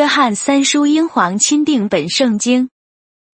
约翰三书英皇钦定本圣经。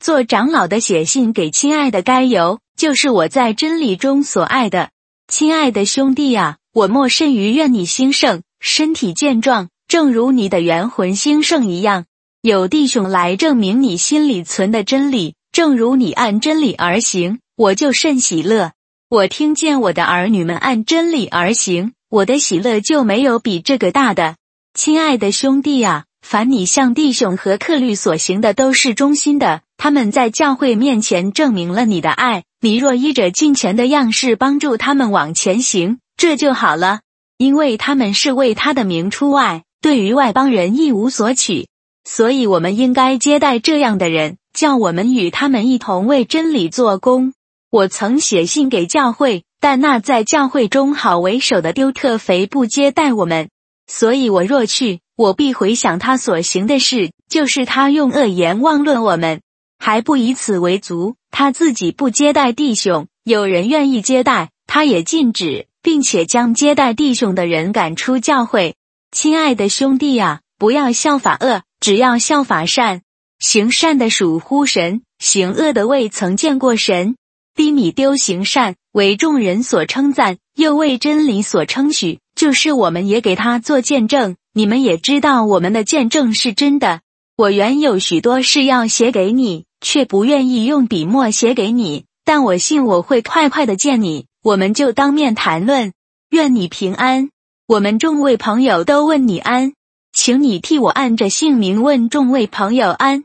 做长老的写信给亲爱的该由，就是我在真理中所爱的亲爱的兄弟啊，我莫甚于愿你兴盛，身体健壮，正如你的元魂兴盛一样。有弟兄来证明你心里存的真理，正如你按真理而行，我就甚喜乐。我听见我的儿女们按真理而行，我的喜乐就没有比这个大的。亲爱的兄弟啊，凡你向弟兄和客律所行的，都是忠心的。他们在教会面前证明了你的爱。你若依着金钱的样式帮助他们往前行，这就好了，因为他们是为他的名出外，对于外邦人一无所取。所以，我们应该接待这样的人，叫我们与他们一同为真理做工。我曾写信给教会，但那在教会中好为首的丢特肥不接待我们，所以我若去，我必回想他所行的事，就是他用恶言妄论我们。还不以此为足，他自己不接待弟兄，有人愿意接待，他也禁止，并且将接待弟兄的人赶出教会。亲爱的兄弟啊，不要效法恶，只要效法善。行善的属乎神，行恶的未曾见过神。低米丢行善，为众人所称赞，又为真理所称许，就是我们也给他做见证。你们也知道我们的见证是真的。我原有许多事要写给你。却不愿意用笔墨写给你，但我信我会快快的见你，我们就当面谈论。愿你平安。我们众位朋友都问你安，请你替我按着姓名问众位朋友安。